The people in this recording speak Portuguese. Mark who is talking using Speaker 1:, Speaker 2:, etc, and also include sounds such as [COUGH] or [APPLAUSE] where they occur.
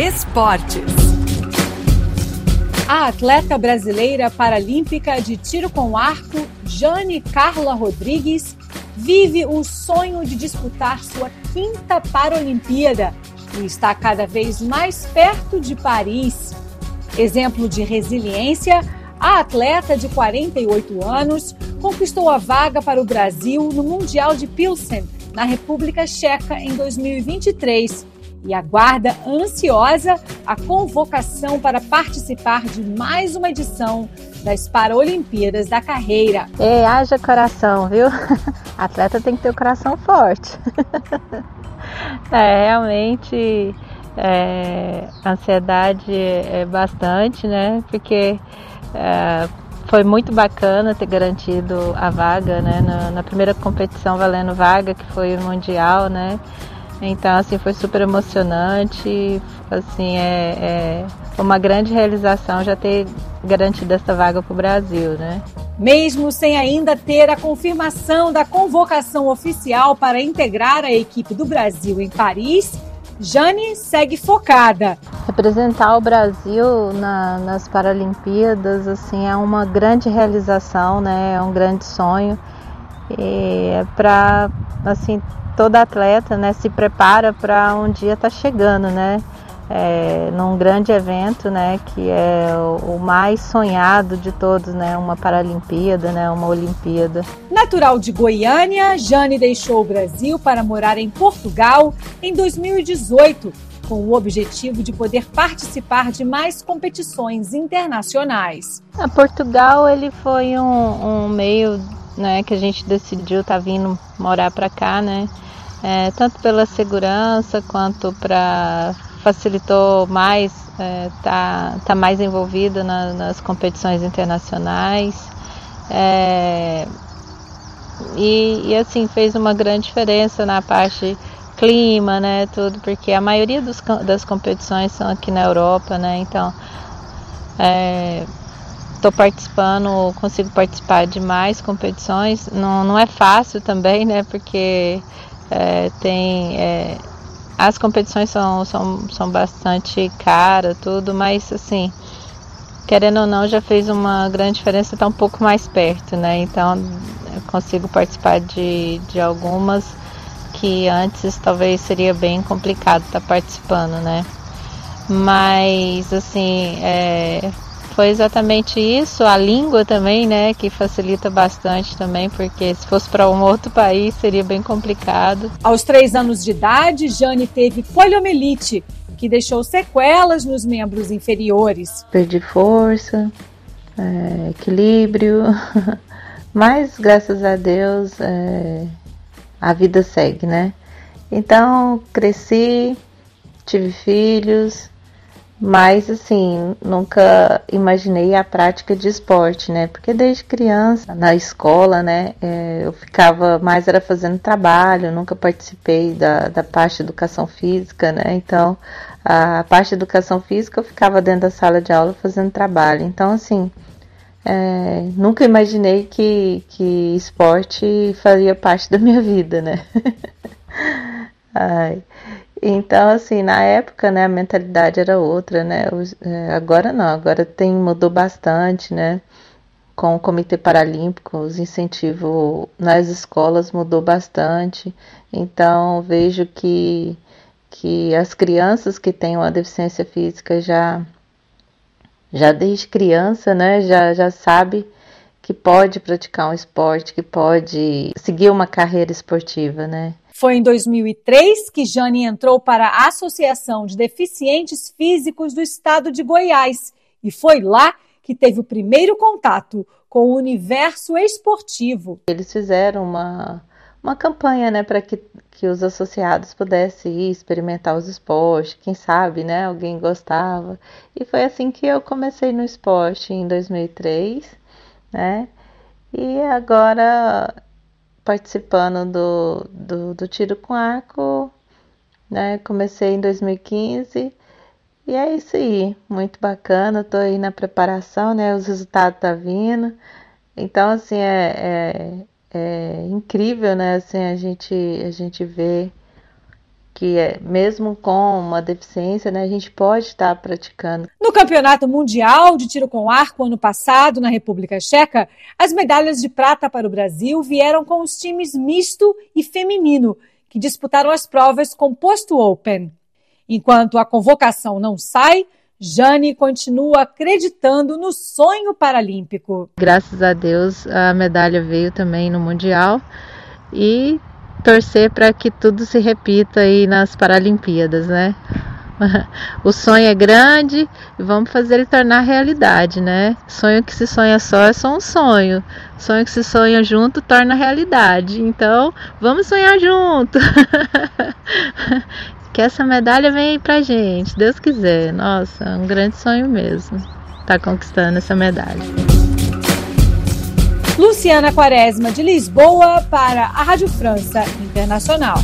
Speaker 1: Esportes. A atleta brasileira paralímpica de tiro com arco, Jane Carla Rodrigues, vive o sonho de disputar sua quinta Paralimpíada e está cada vez mais perto de Paris. Exemplo de resiliência, a atleta de 48 anos conquistou a vaga para o Brasil no Mundial de Pilsen, na República Checa, em 2023 e aguarda ansiosa a convocação para participar de mais uma edição das Paralimpíadas da carreira.
Speaker 2: É, haja coração, viu? [LAUGHS] Atleta tem que ter o coração forte. [LAUGHS] é, realmente, é, ansiedade é bastante, né? Porque é, foi muito bacana ter garantido a vaga, né? Na, na primeira competição valendo vaga, que foi o Mundial, né? Então, assim, foi super emocionante. Assim, é, é uma grande realização já ter garantido essa vaga para o Brasil, né?
Speaker 1: Mesmo sem ainda ter a confirmação da convocação oficial para integrar a equipe do Brasil em Paris, Jane segue focada.
Speaker 2: Representar o Brasil na, nas Paralimpíadas assim é uma grande realização, né? É um grande sonho. E é para assim toda atleta né, se prepara para um dia estar tá chegando, né? É, num grande evento, né, que é o, o, mais sonhado de todos, né, uma Paralimpíada, né, uma Olimpíada.
Speaker 1: Natural de Goiânia, Jane deixou o Brasil para morar em Portugal em 2018, com o objetivo de poder participar de mais competições internacionais.
Speaker 2: A Portugal ele foi um, um meio, né, que a gente decidiu estar tá vindo morar para cá, né? É, tanto pela segurança quanto para facilitou mais é, tá, tá mais envolvido na, nas competições internacionais. É, e, e, assim fez uma grande diferença na parte clima né tudo porque a maioria dos, das competições são aqui na Europa né? Então estou participando consigo participar de mais competições não, não é fácil também né porque é, tem é, as competições são, são, são bastante caras, tudo, mas assim, querendo ou não, já fez uma grande diferença estar tá um pouco mais perto, né? Então consigo participar de, de algumas que antes talvez seria bem complicado estar tá participando, né? Mas assim, é, foi exatamente isso. A língua também, né, que facilita bastante também, porque se fosse para um outro país seria bem complicado.
Speaker 1: Aos três anos de idade, Jane teve poliomielite, que deixou sequelas nos membros inferiores.
Speaker 2: Perdi força, é, equilíbrio, [LAUGHS] mas graças a Deus é, a vida segue, né? Então cresci, tive filhos, mas assim, nunca imaginei a prática de esporte, né? Porque desde criança, na escola, né, é, eu ficava mais era fazendo trabalho, nunca participei da, da parte de educação física, né? Então, a parte de educação física eu ficava dentro da sala de aula fazendo trabalho. Então, assim, é, nunca imaginei que, que esporte faria parte da minha vida, né? [LAUGHS] Ai. Então, assim, na época, né, a mentalidade era outra, né? É, agora não, agora tem mudou bastante, né? Com o Comitê Paralímpico, os incentivos nas escolas mudou bastante. Então, vejo que que as crianças que têm uma deficiência física já já desde criança, né, já já sabe que pode praticar um esporte, que pode seguir uma carreira esportiva, né?
Speaker 1: Foi em 2003 que Jane entrou para a Associação de Deficientes Físicos do Estado de Goiás e foi lá que teve o primeiro contato com o universo esportivo.
Speaker 2: Eles fizeram uma, uma campanha né, para que, que os associados pudessem ir experimentar os esportes, quem sabe, né, alguém gostava. E foi assim que eu comecei no esporte em 2003, né? E agora participando do, do, do tiro com arco, né? Comecei em 2015 e é isso aí, muito bacana. Tô aí na preparação, né? Os resultados tá vindo. Então, assim, é, é, é incrível, né? Assim, a gente, a gente vê que é, mesmo com uma deficiência, né, a gente pode estar praticando.
Speaker 1: No Campeonato Mundial de Tiro com Arco ano passado, na República Checa, as medalhas de prata para o Brasil vieram com os times misto e feminino, que disputaram as provas com posto open. Enquanto a convocação não sai, Jane continua acreditando no sonho paralímpico.
Speaker 2: Graças a Deus, a medalha veio também no Mundial e torcer para que tudo se repita aí nas Paralimpíadas, né? [LAUGHS] O sonho é grande e vamos fazer ele tornar realidade, né? Sonho que se sonha só é só um sonho. Sonho que se sonha junto torna realidade. Então, vamos sonhar junto. [LAUGHS] que essa medalha venha aí pra gente, Deus quiser. Nossa, é um grande sonho mesmo. Tá conquistando essa medalha.
Speaker 1: Luciana Quaresma de Lisboa para a Rádio França Internacional.